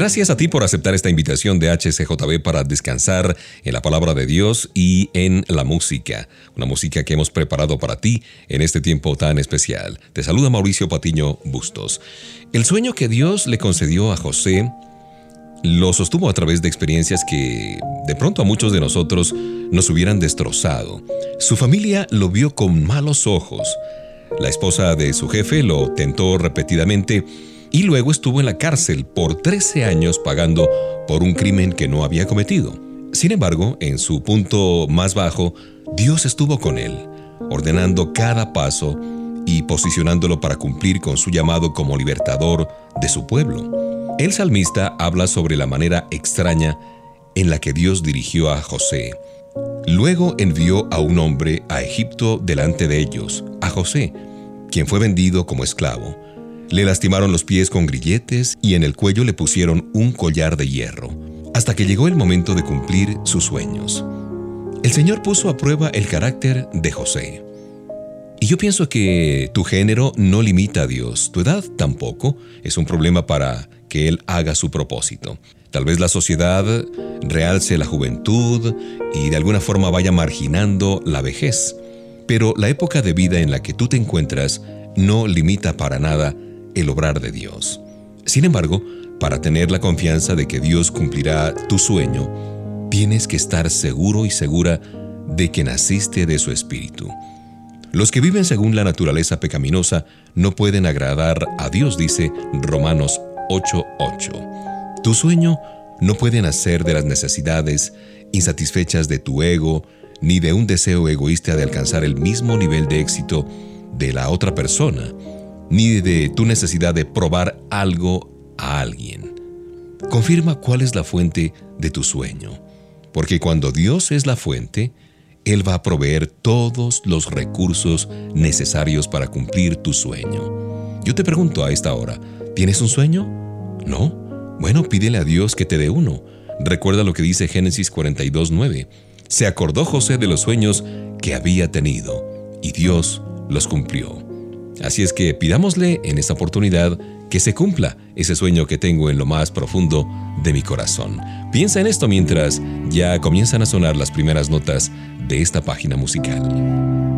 Gracias a ti por aceptar esta invitación de HCJB para descansar en la palabra de Dios y en la música, una música que hemos preparado para ti en este tiempo tan especial. Te saluda Mauricio Patiño Bustos. El sueño que Dios le concedió a José lo sostuvo a través de experiencias que de pronto a muchos de nosotros nos hubieran destrozado. Su familia lo vio con malos ojos. La esposa de su jefe lo tentó repetidamente y luego estuvo en la cárcel por 13 años pagando por un crimen que no había cometido. Sin embargo, en su punto más bajo, Dios estuvo con él, ordenando cada paso y posicionándolo para cumplir con su llamado como libertador de su pueblo. El salmista habla sobre la manera extraña en la que Dios dirigió a José. Luego envió a un hombre a Egipto delante de ellos, a José, quien fue vendido como esclavo. Le lastimaron los pies con grilletes y en el cuello le pusieron un collar de hierro, hasta que llegó el momento de cumplir sus sueños. El Señor puso a prueba el carácter de José. Y yo pienso que tu género no limita a Dios, tu edad tampoco es un problema para que Él haga su propósito. Tal vez la sociedad realce la juventud y de alguna forma vaya marginando la vejez, pero la época de vida en la que tú te encuentras no limita para nada el obrar de Dios. Sin embargo, para tener la confianza de que Dios cumplirá tu sueño, tienes que estar seguro y segura de que naciste de su espíritu. Los que viven según la naturaleza pecaminosa no pueden agradar a Dios, dice Romanos 8:8. Tu sueño no puede nacer de las necesidades insatisfechas de tu ego, ni de un deseo egoísta de alcanzar el mismo nivel de éxito de la otra persona ni de tu necesidad de probar algo a alguien. Confirma cuál es la fuente de tu sueño, porque cuando Dios es la fuente, Él va a proveer todos los recursos necesarios para cumplir tu sueño. Yo te pregunto a esta hora, ¿tienes un sueño? ¿No? Bueno, pídele a Dios que te dé uno. Recuerda lo que dice Génesis 42.9. Se acordó José de los sueños que había tenido, y Dios los cumplió. Así es que pidámosle en esta oportunidad que se cumpla ese sueño que tengo en lo más profundo de mi corazón. Piensa en esto mientras ya comienzan a sonar las primeras notas de esta página musical.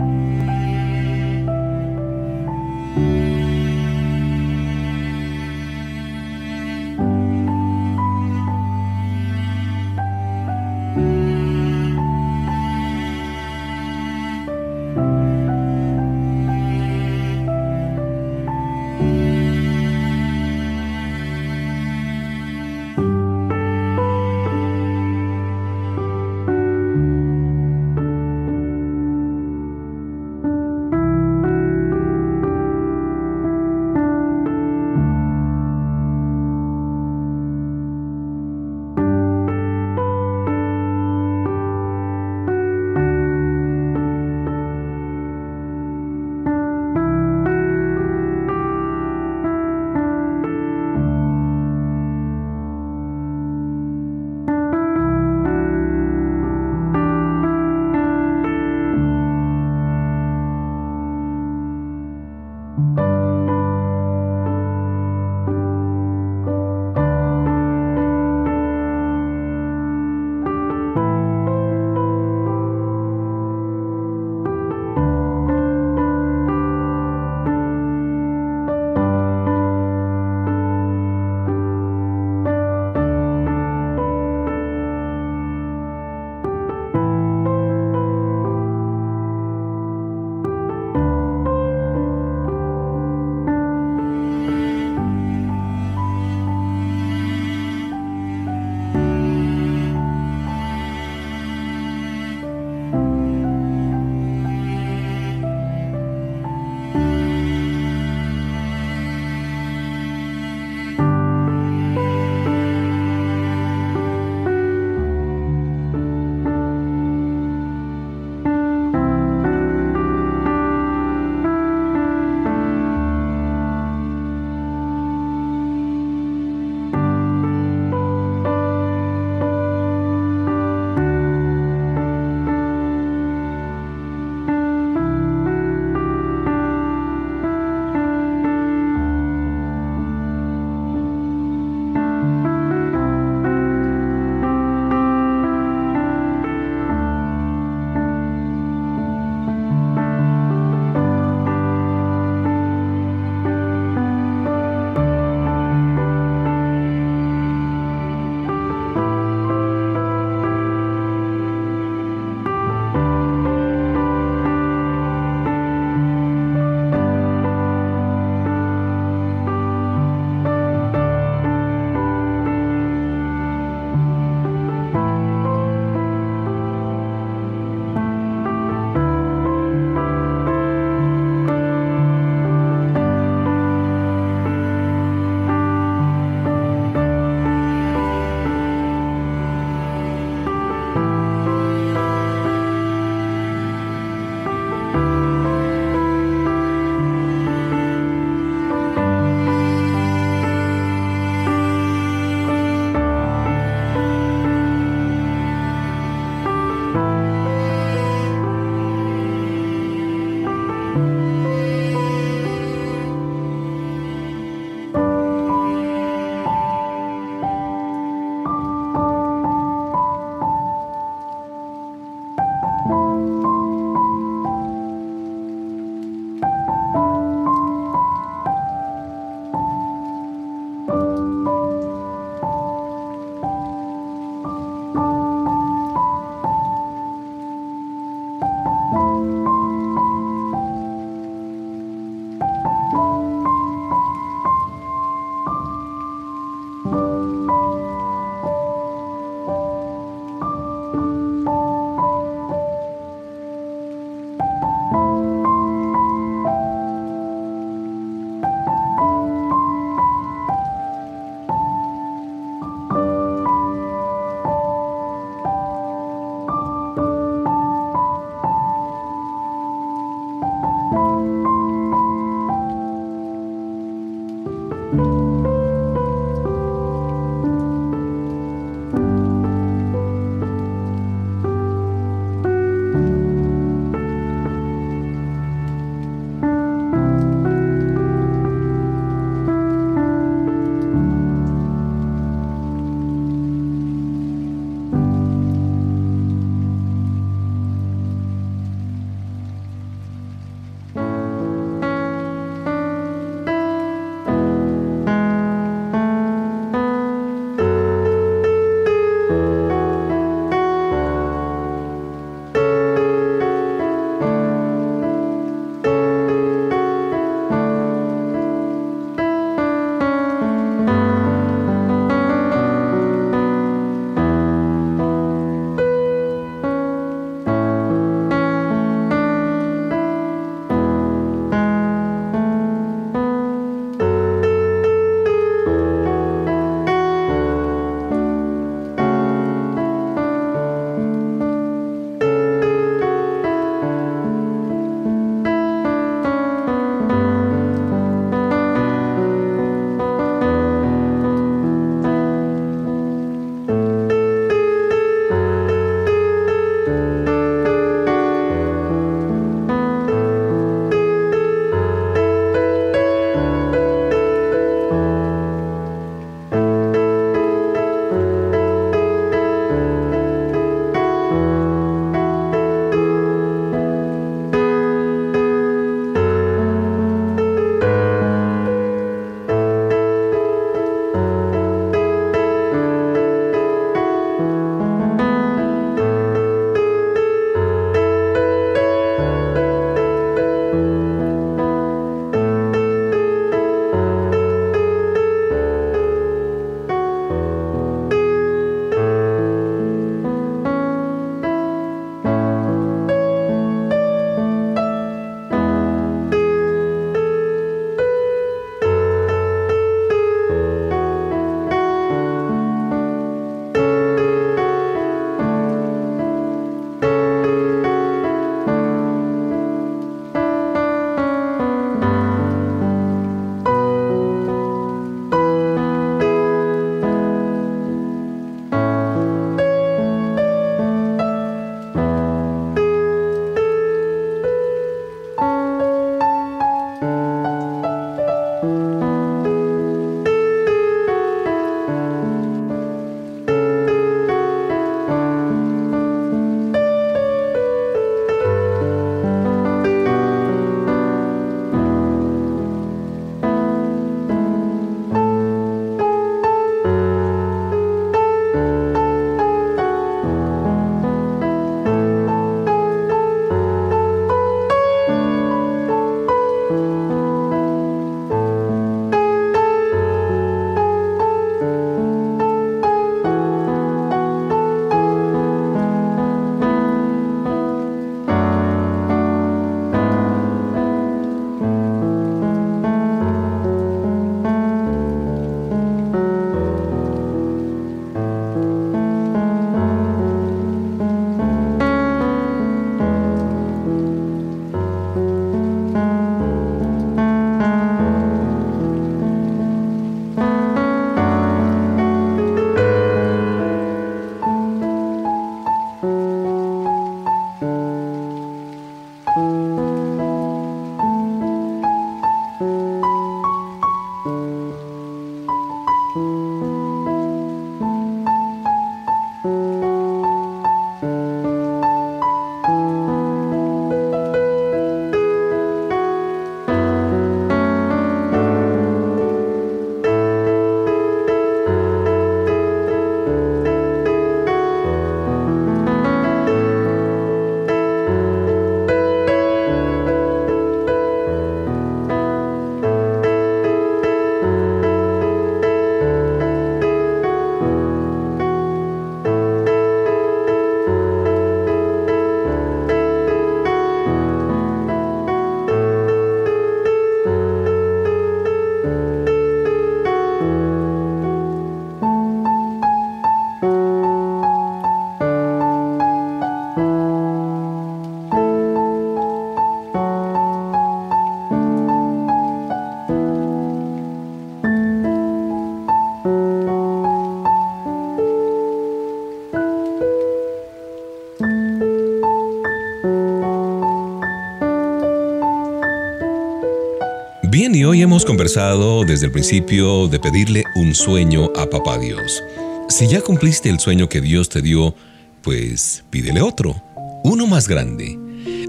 Hemos conversado desde el principio de pedirle un sueño a Papá Dios. Si ya cumpliste el sueño que Dios te dio, pues pídele otro, uno más grande.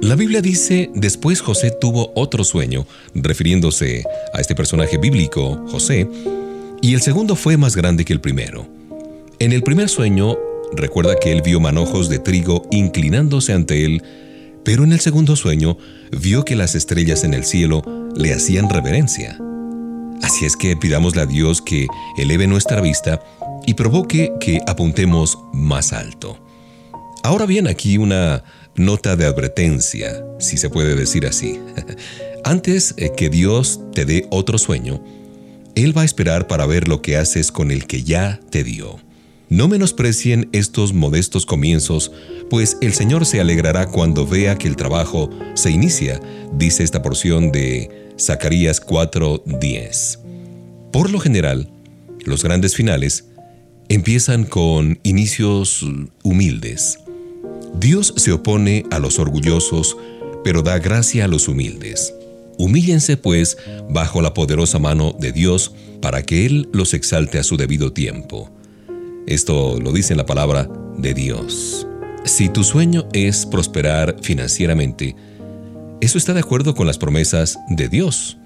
La Biblia dice, después José tuvo otro sueño, refiriéndose a este personaje bíblico, José, y el segundo fue más grande que el primero. En el primer sueño, recuerda que él vio manojos de trigo inclinándose ante él, pero en el segundo sueño vio que las estrellas en el cielo le hacían reverencia. Así es que pidámosle a Dios que eleve nuestra vista y provoque que apuntemos más alto. Ahora bien, aquí una nota de advertencia, si se puede decir así. Antes eh, que Dios te dé otro sueño, Él va a esperar para ver lo que haces con el que ya te dio. No menosprecien estos modestos comienzos, pues el Señor se alegrará cuando vea que el trabajo se inicia, dice esta porción de Zacarías 4:10. Por lo general, los grandes finales empiezan con inicios humildes. Dios se opone a los orgullosos, pero da gracia a los humildes. Humíllense, pues, bajo la poderosa mano de Dios, para que Él los exalte a su debido tiempo. Esto lo dice en la palabra de Dios. Si tu sueño es prosperar financieramente, eso está de acuerdo con las promesas de Dios.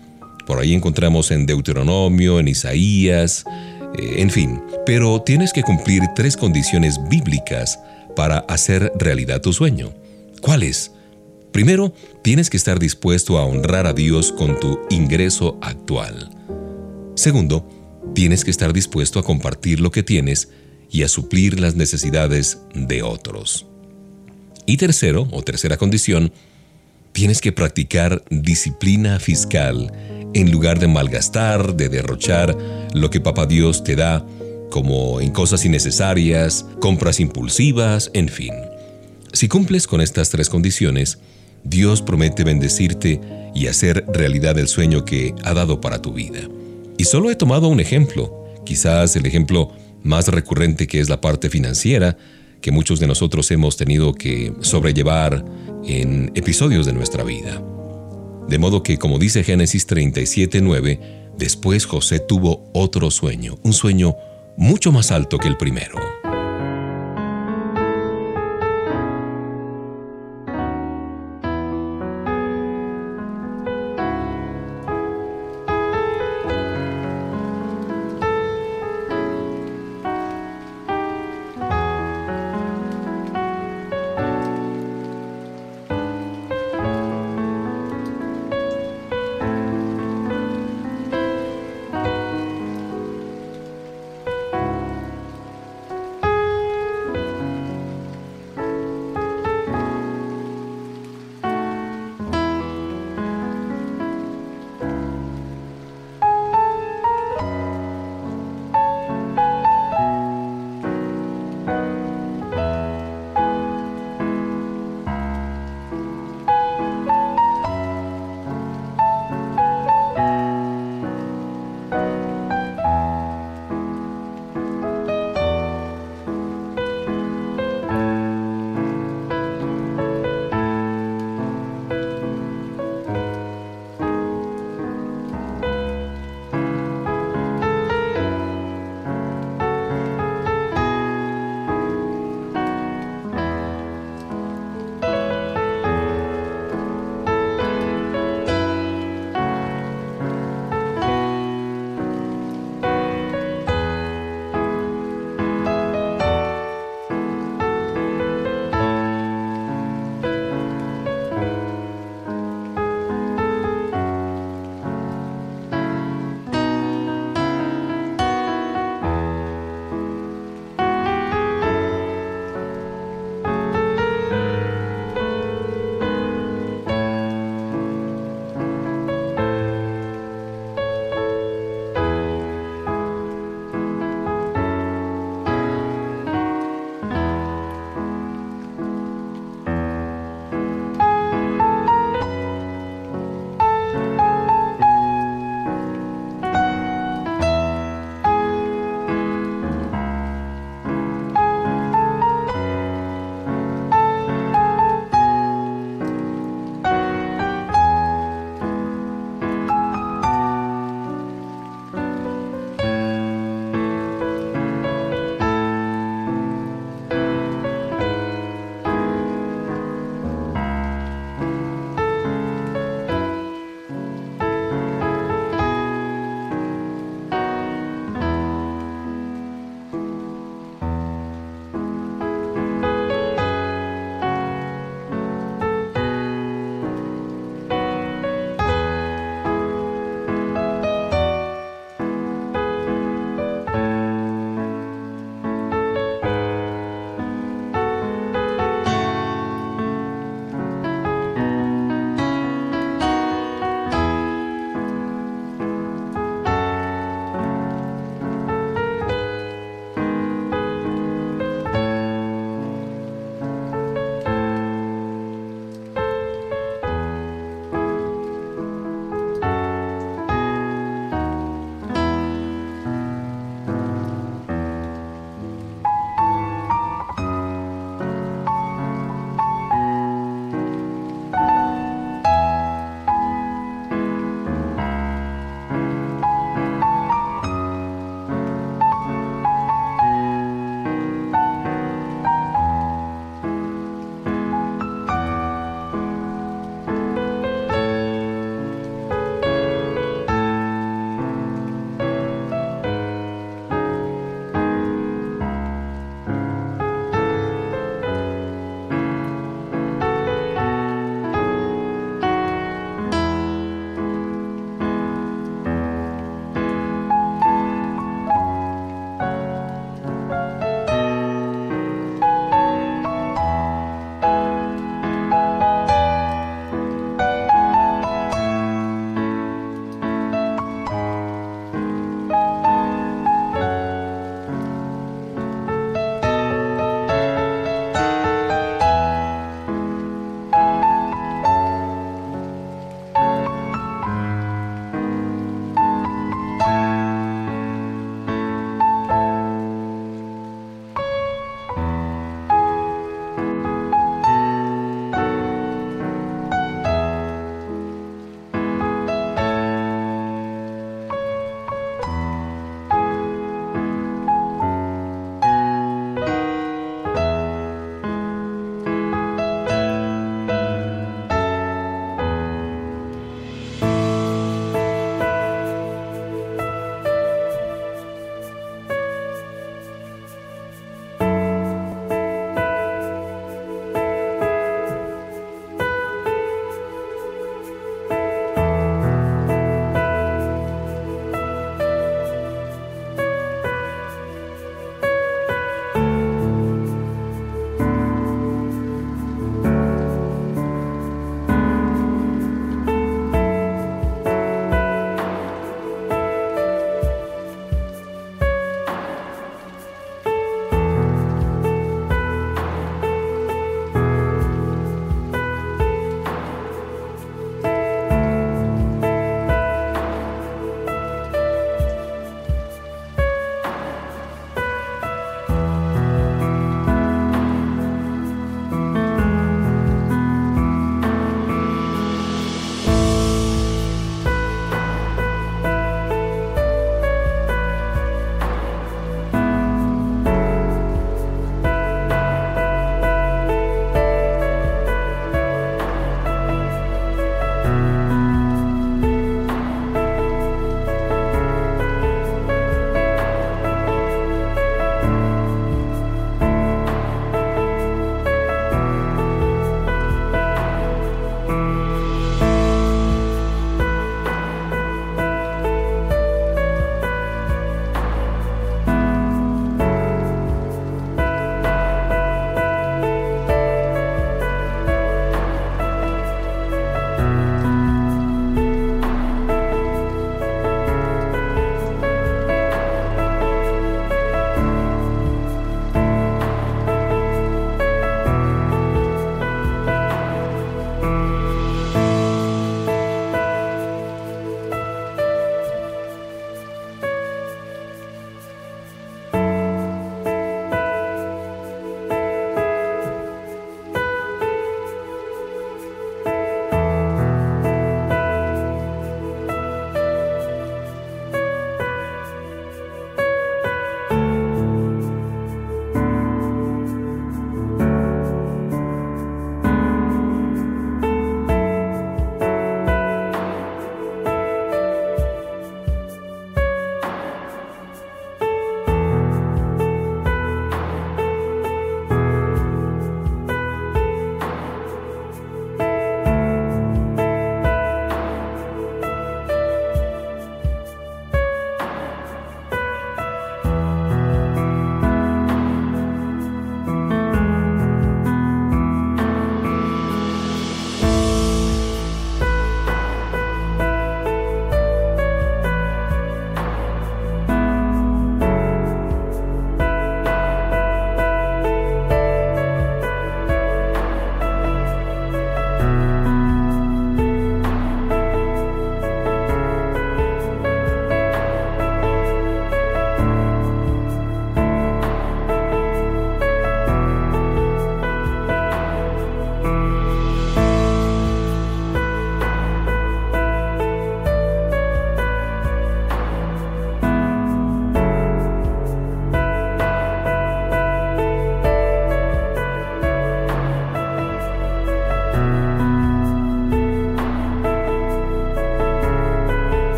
Por ahí encontramos en Deuteronomio, en Isaías, eh, en fin. Pero tienes que cumplir tres condiciones bíblicas para hacer realidad tu sueño. ¿Cuáles? Primero, tienes que estar dispuesto a honrar a Dios con tu ingreso actual. Segundo, tienes que estar dispuesto a compartir lo que tienes y a suplir las necesidades de otros. Y tercero, o tercera condición, tienes que practicar disciplina fiscal en lugar de malgastar, de derrochar lo que Papá Dios te da, como en cosas innecesarias, compras impulsivas, en fin. Si cumples con estas tres condiciones, Dios promete bendecirte y hacer realidad el sueño que ha dado para tu vida. Y solo he tomado un ejemplo, quizás el ejemplo más recurrente que es la parte financiera, que muchos de nosotros hemos tenido que sobrellevar en episodios de nuestra vida. De modo que, como dice Génesis 37:9, después José tuvo otro sueño, un sueño mucho más alto que el primero.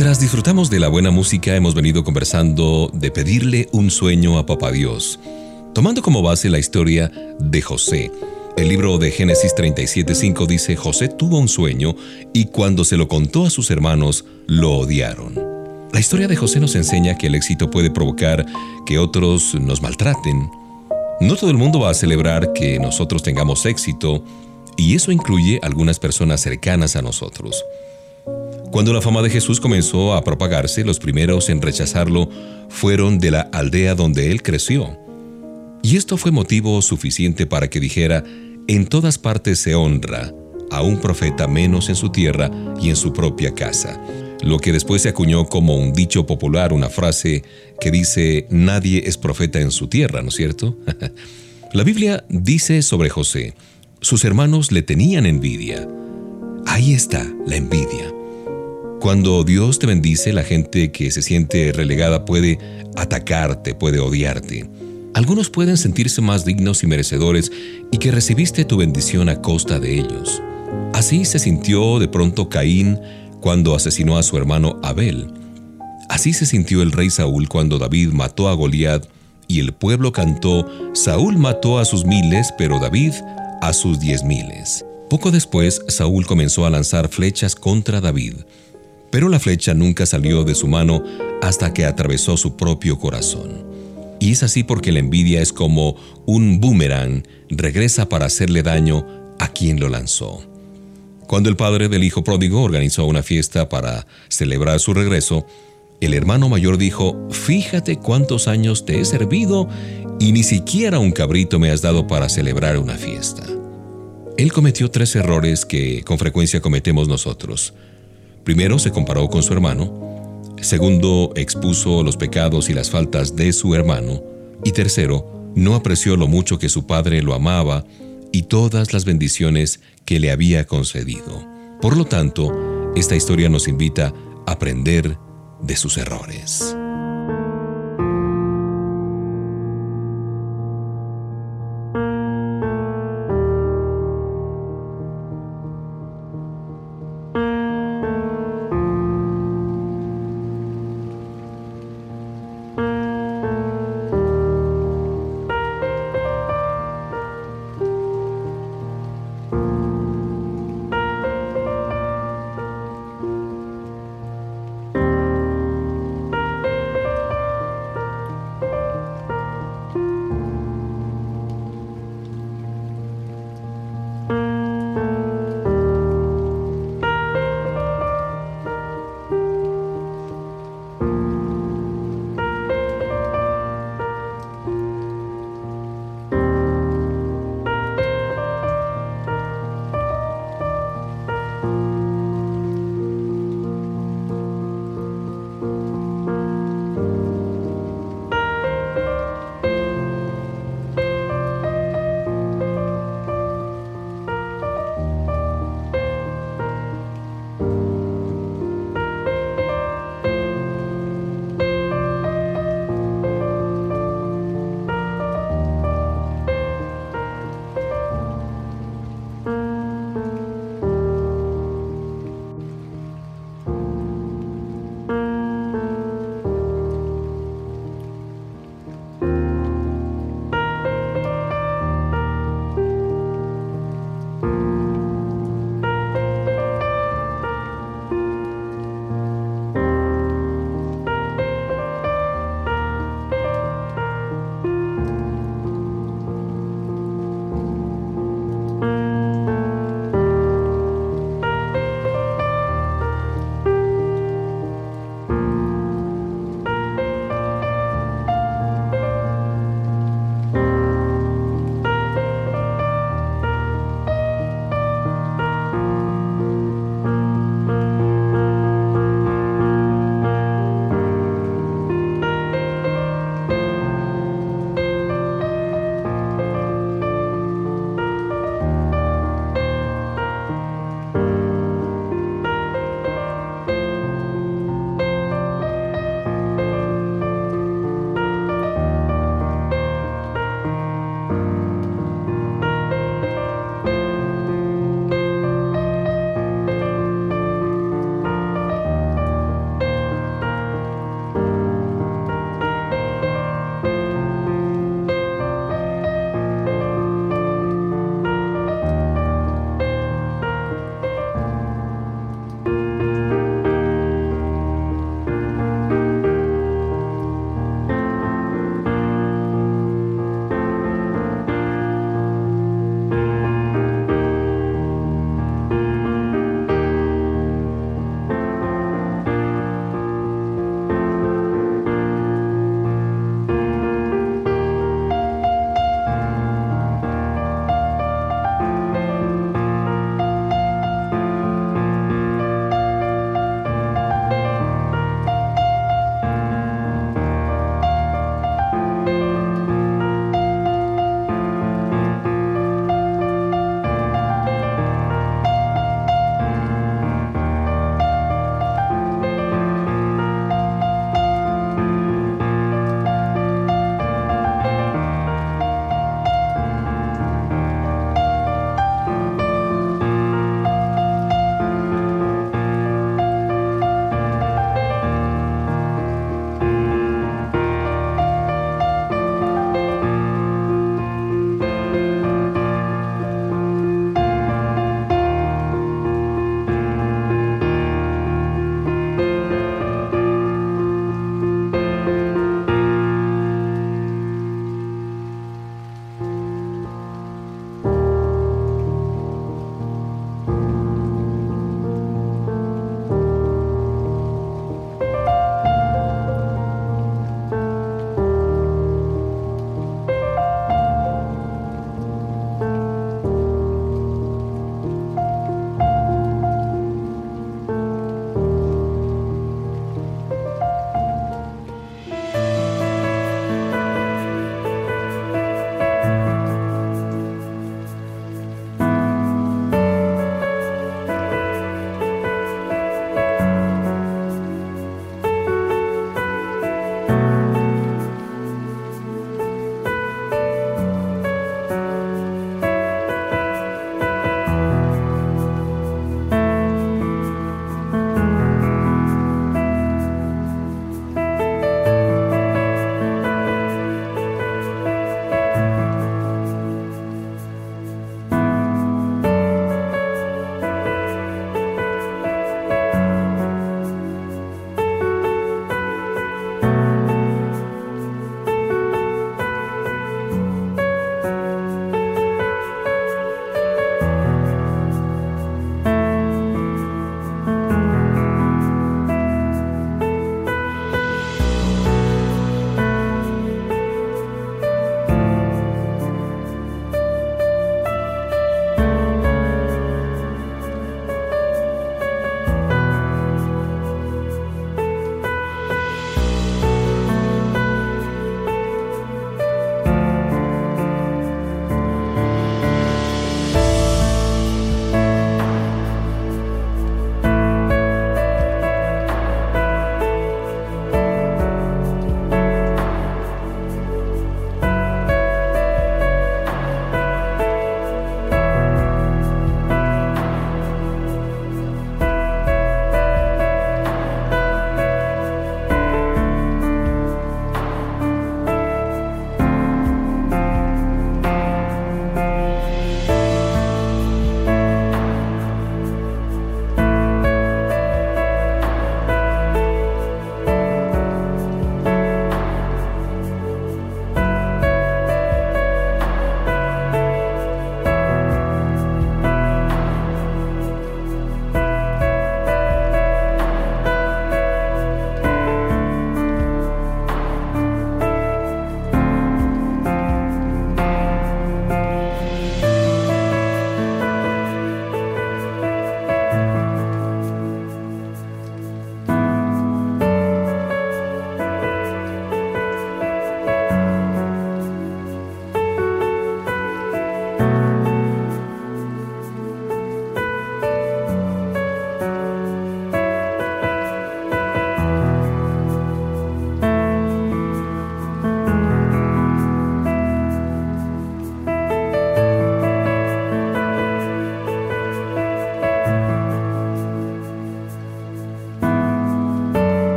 Mientras disfrutamos de la buena música, hemos venido conversando de pedirle un sueño a Papá Dios, tomando como base la historia de José. El libro de Génesis 37:5 dice, José tuvo un sueño y cuando se lo contó a sus hermanos, lo odiaron. La historia de José nos enseña que el éxito puede provocar que otros nos maltraten. No todo el mundo va a celebrar que nosotros tengamos éxito, y eso incluye algunas personas cercanas a nosotros. Cuando la fama de Jesús comenzó a propagarse, los primeros en rechazarlo fueron de la aldea donde él creció. Y esto fue motivo suficiente para que dijera, en todas partes se honra a un profeta menos en su tierra y en su propia casa. Lo que después se acuñó como un dicho popular, una frase que dice, nadie es profeta en su tierra, ¿no es cierto? la Biblia dice sobre José, sus hermanos le tenían envidia. Ahí está la envidia. Cuando Dios te bendice, la gente que se siente relegada puede atacarte, puede odiarte. Algunos pueden sentirse más dignos y merecedores y que recibiste tu bendición a costa de ellos. Así se sintió de pronto Caín cuando asesinó a su hermano Abel. Así se sintió el rey Saúl cuando David mató a Goliat y el pueblo cantó, Saúl mató a sus miles, pero David a sus diez miles. Poco después, Saúl comenzó a lanzar flechas contra David pero la flecha nunca salió de su mano hasta que atravesó su propio corazón. Y es así porque la envidia es como un boomerang, regresa para hacerle daño a quien lo lanzó. Cuando el padre del hijo pródigo organizó una fiesta para celebrar su regreso, el hermano mayor dijo, fíjate cuántos años te he servido y ni siquiera un cabrito me has dado para celebrar una fiesta. Él cometió tres errores que con frecuencia cometemos nosotros. Primero se comparó con su hermano, segundo expuso los pecados y las faltas de su hermano, y tercero, no apreció lo mucho que su padre lo amaba y todas las bendiciones que le había concedido. Por lo tanto, esta historia nos invita a aprender de sus errores.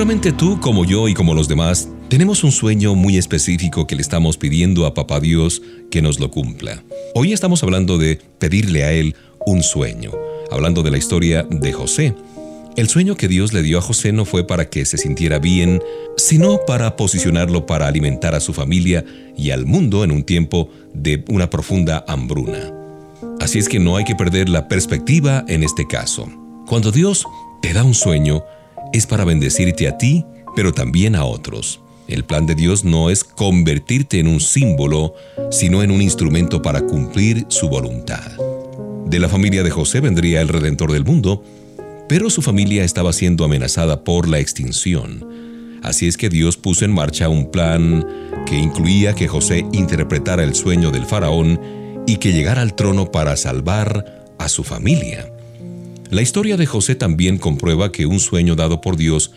Seguramente tú, como yo y como los demás, tenemos un sueño muy específico que le estamos pidiendo a Papá Dios que nos lo cumpla. Hoy estamos hablando de pedirle a Él un sueño, hablando de la historia de José. El sueño que Dios le dio a José no fue para que se sintiera bien, sino para posicionarlo para alimentar a su familia y al mundo en un tiempo de una profunda hambruna. Así es que no hay que perder la perspectiva en este caso. Cuando Dios te da un sueño, es para bendecirte a ti, pero también a otros. El plan de Dios no es convertirte en un símbolo, sino en un instrumento para cumplir su voluntad. De la familia de José vendría el Redentor del mundo, pero su familia estaba siendo amenazada por la extinción. Así es que Dios puso en marcha un plan que incluía que José interpretara el sueño del faraón y que llegara al trono para salvar a su familia. La historia de José también comprueba que un sueño dado por Dios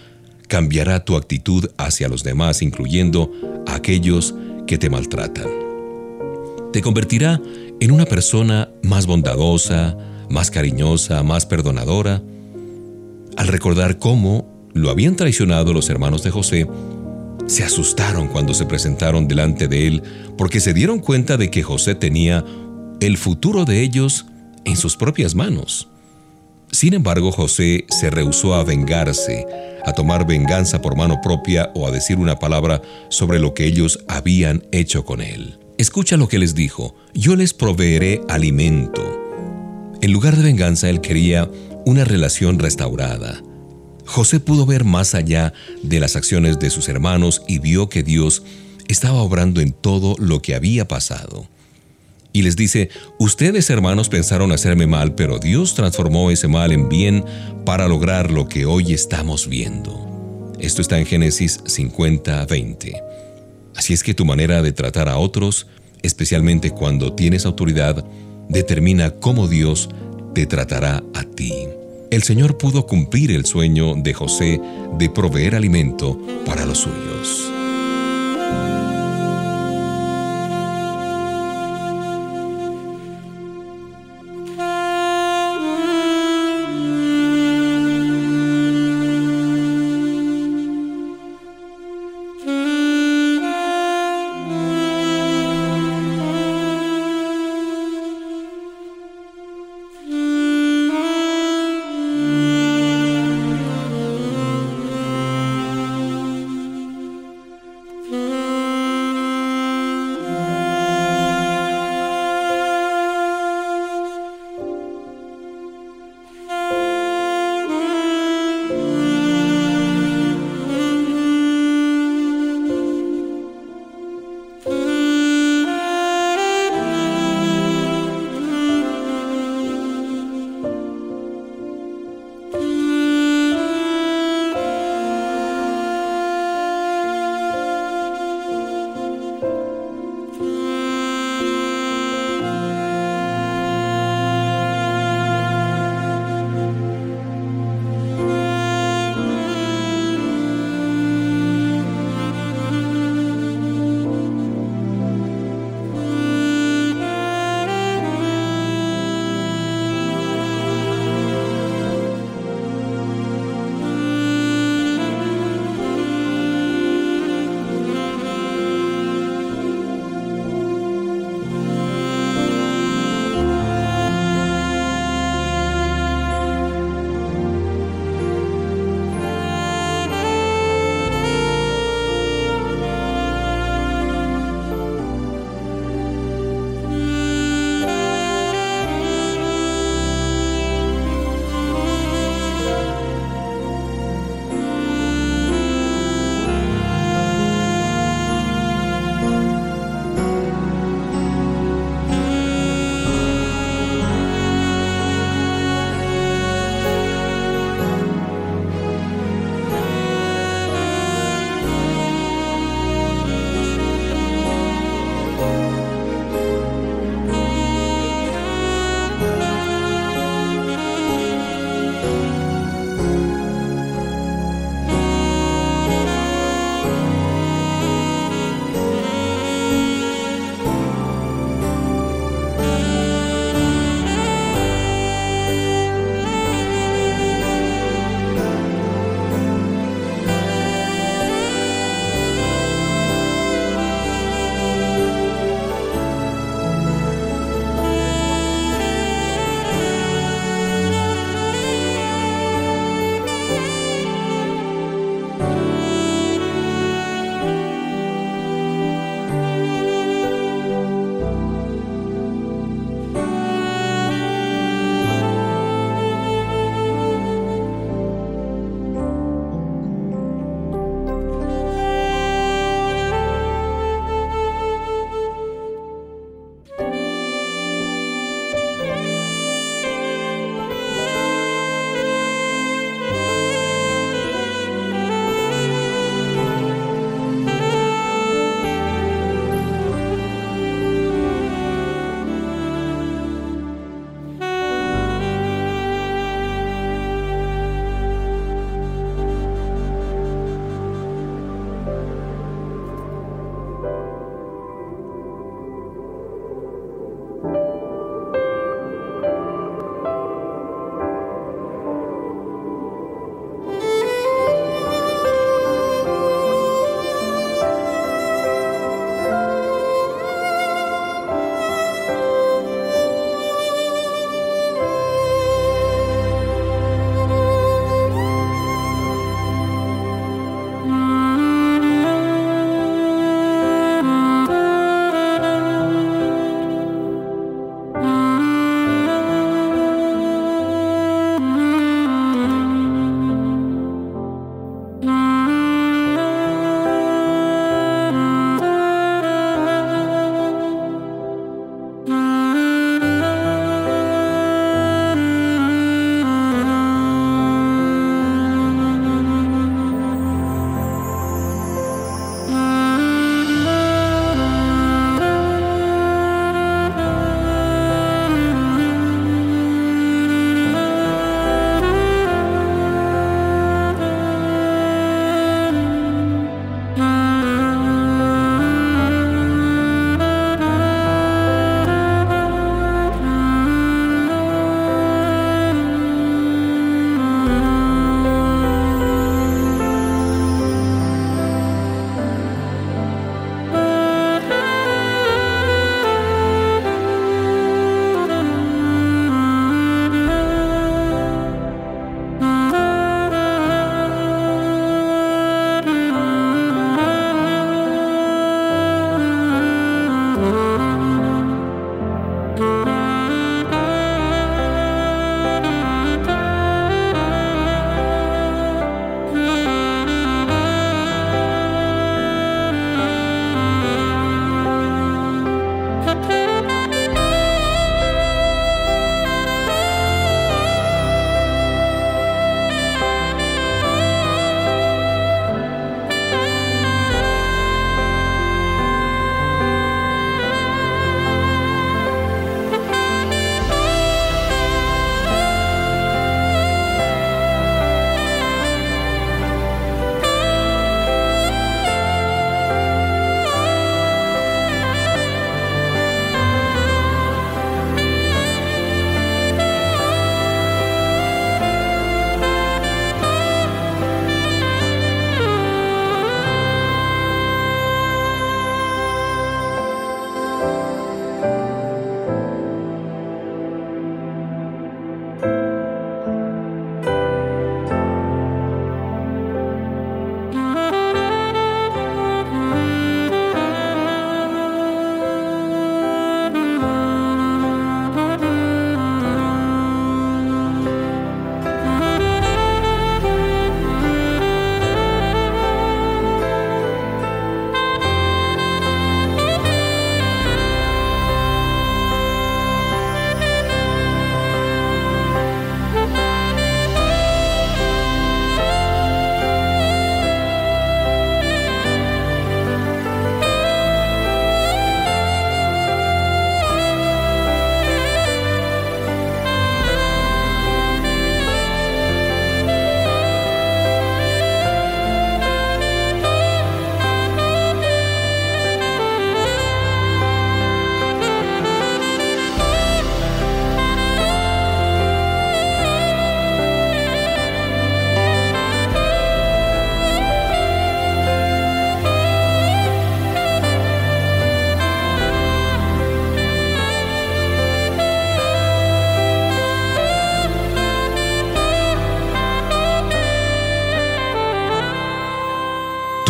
cambiará tu actitud hacia los demás, incluyendo a aquellos que te maltratan. Te convertirá en una persona más bondadosa, más cariñosa, más perdonadora. Al recordar cómo lo habían traicionado los hermanos de José, se asustaron cuando se presentaron delante de él porque se dieron cuenta de que José tenía el futuro de ellos en sus propias manos. Sin embargo, José se rehusó a vengarse, a tomar venganza por mano propia o a decir una palabra sobre lo que ellos habían hecho con él. Escucha lo que les dijo, yo les proveeré alimento. En lugar de venganza, él quería una relación restaurada. José pudo ver más allá de las acciones de sus hermanos y vio que Dios estaba obrando en todo lo que había pasado y les dice, ustedes hermanos pensaron hacerme mal, pero Dios transformó ese mal en bien para lograr lo que hoy estamos viendo. Esto está en Génesis 50, 20. Así es que tu manera de tratar a otros, especialmente cuando tienes autoridad, determina cómo Dios te tratará a ti. El Señor pudo cumplir el sueño de José de proveer alimento para los suyos.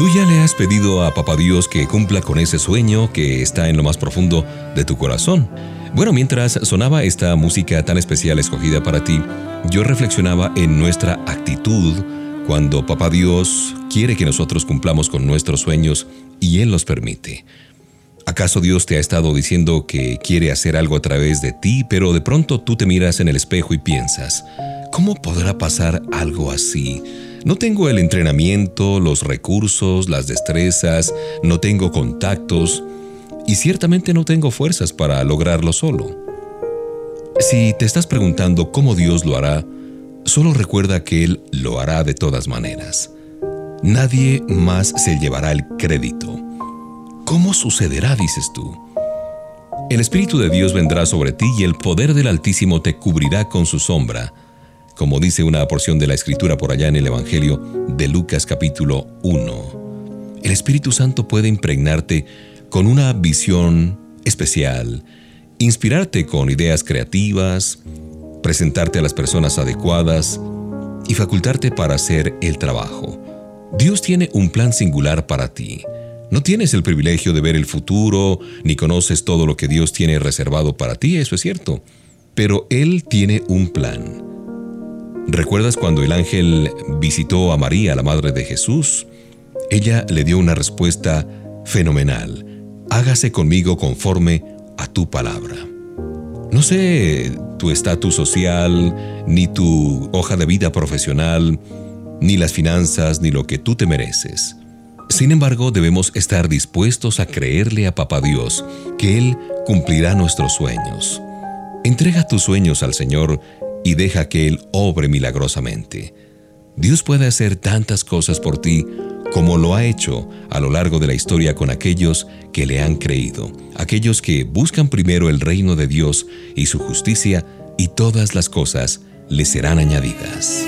Tú ya le has pedido a Papá Dios que cumpla con ese sueño que está en lo más profundo de tu corazón. Bueno, mientras sonaba esta música tan especial escogida para ti, yo reflexionaba en nuestra actitud cuando Papá Dios quiere que nosotros cumplamos con nuestros sueños y Él los permite. ¿Acaso Dios te ha estado diciendo que quiere hacer algo a través de ti, pero de pronto tú te miras en el espejo y piensas, ¿cómo podrá pasar algo así? No tengo el entrenamiento, los recursos, las destrezas, no tengo contactos y ciertamente no tengo fuerzas para lograrlo solo. Si te estás preguntando cómo Dios lo hará, solo recuerda que Él lo hará de todas maneras. Nadie más se llevará el crédito. ¿Cómo sucederá, dices tú? El Espíritu de Dios vendrá sobre ti y el poder del Altísimo te cubrirá con su sombra como dice una porción de la escritura por allá en el Evangelio de Lucas capítulo 1. El Espíritu Santo puede impregnarte con una visión especial, inspirarte con ideas creativas, presentarte a las personas adecuadas y facultarte para hacer el trabajo. Dios tiene un plan singular para ti. No tienes el privilegio de ver el futuro, ni conoces todo lo que Dios tiene reservado para ti, eso es cierto. Pero Él tiene un plan. ¿Recuerdas cuando el ángel visitó a María, la madre de Jesús? Ella le dio una respuesta fenomenal. Hágase conmigo conforme a tu palabra. No sé tu estatus social, ni tu hoja de vida profesional, ni las finanzas, ni lo que tú te mereces. Sin embargo, debemos estar dispuestos a creerle a Papá Dios que Él cumplirá nuestros sueños. Entrega tus sueños al Señor y deja que Él obre milagrosamente. Dios puede hacer tantas cosas por ti como lo ha hecho a lo largo de la historia con aquellos que le han creído, aquellos que buscan primero el reino de Dios y su justicia, y todas las cosas le serán añadidas.